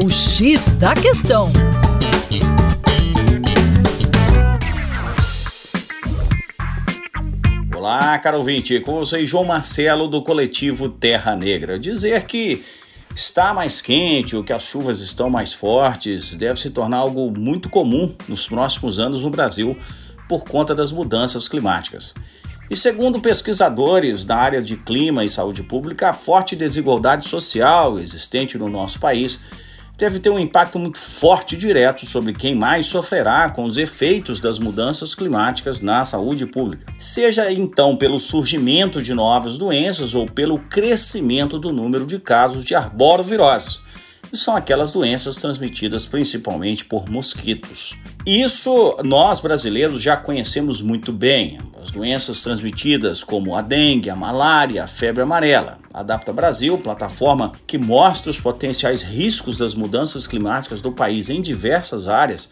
O X da Questão. Olá, caro ouvinte, com vocês João Marcelo do coletivo Terra Negra. Dizer que está mais quente ou que as chuvas estão mais fortes deve se tornar algo muito comum nos próximos anos no Brasil por conta das mudanças climáticas. E segundo pesquisadores da área de clima e saúde pública, a forte desigualdade social existente no nosso país deve ter um impacto muito forte e direto sobre quem mais sofrerá com os efeitos das mudanças climáticas na saúde pública. Seja então pelo surgimento de novas doenças ou pelo crescimento do número de casos de arboroviroses, que são aquelas doenças transmitidas principalmente por mosquitos. Isso nós brasileiros já conhecemos muito bem. As doenças transmitidas como a dengue, a malária, a febre amarela. Adapta Brasil, plataforma que mostra os potenciais riscos das mudanças climáticas do país em diversas áreas,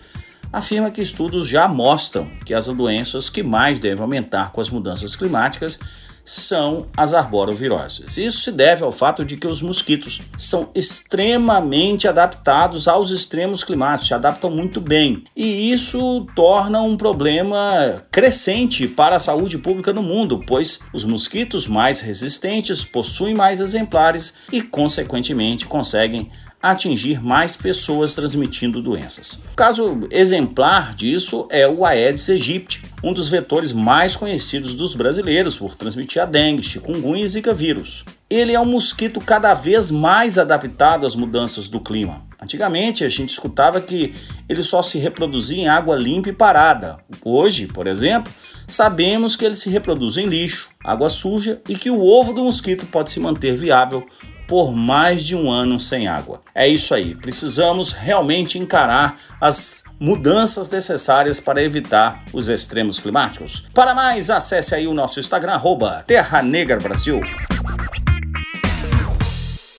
afirma que estudos já mostram que as doenças que mais devem aumentar com as mudanças climáticas são as arboroviroses. Isso se deve ao fato de que os mosquitos são extremamente adaptados aos extremos climáticos, se adaptam muito bem. E isso torna um problema crescente para a saúde pública no mundo, pois os mosquitos mais resistentes possuem mais exemplares e, consequentemente, conseguem atingir mais pessoas transmitindo doenças. O caso exemplar disso é o Aedes aegypti, um dos vetores mais conhecidos dos brasileiros por transmitir a dengue, chikungunya e zika vírus. Ele é um mosquito cada vez mais adaptado às mudanças do clima. Antigamente a gente escutava que ele só se reproduzia em água limpa e parada. Hoje, por exemplo, sabemos que ele se reproduz em lixo, água suja e que o ovo do mosquito pode se manter viável por mais de um ano sem água. É isso aí, precisamos realmente encarar as mudanças necessárias para evitar os extremos climáticos. Para mais, acesse aí o nosso Instagram, arroba Terra Negra Brasil.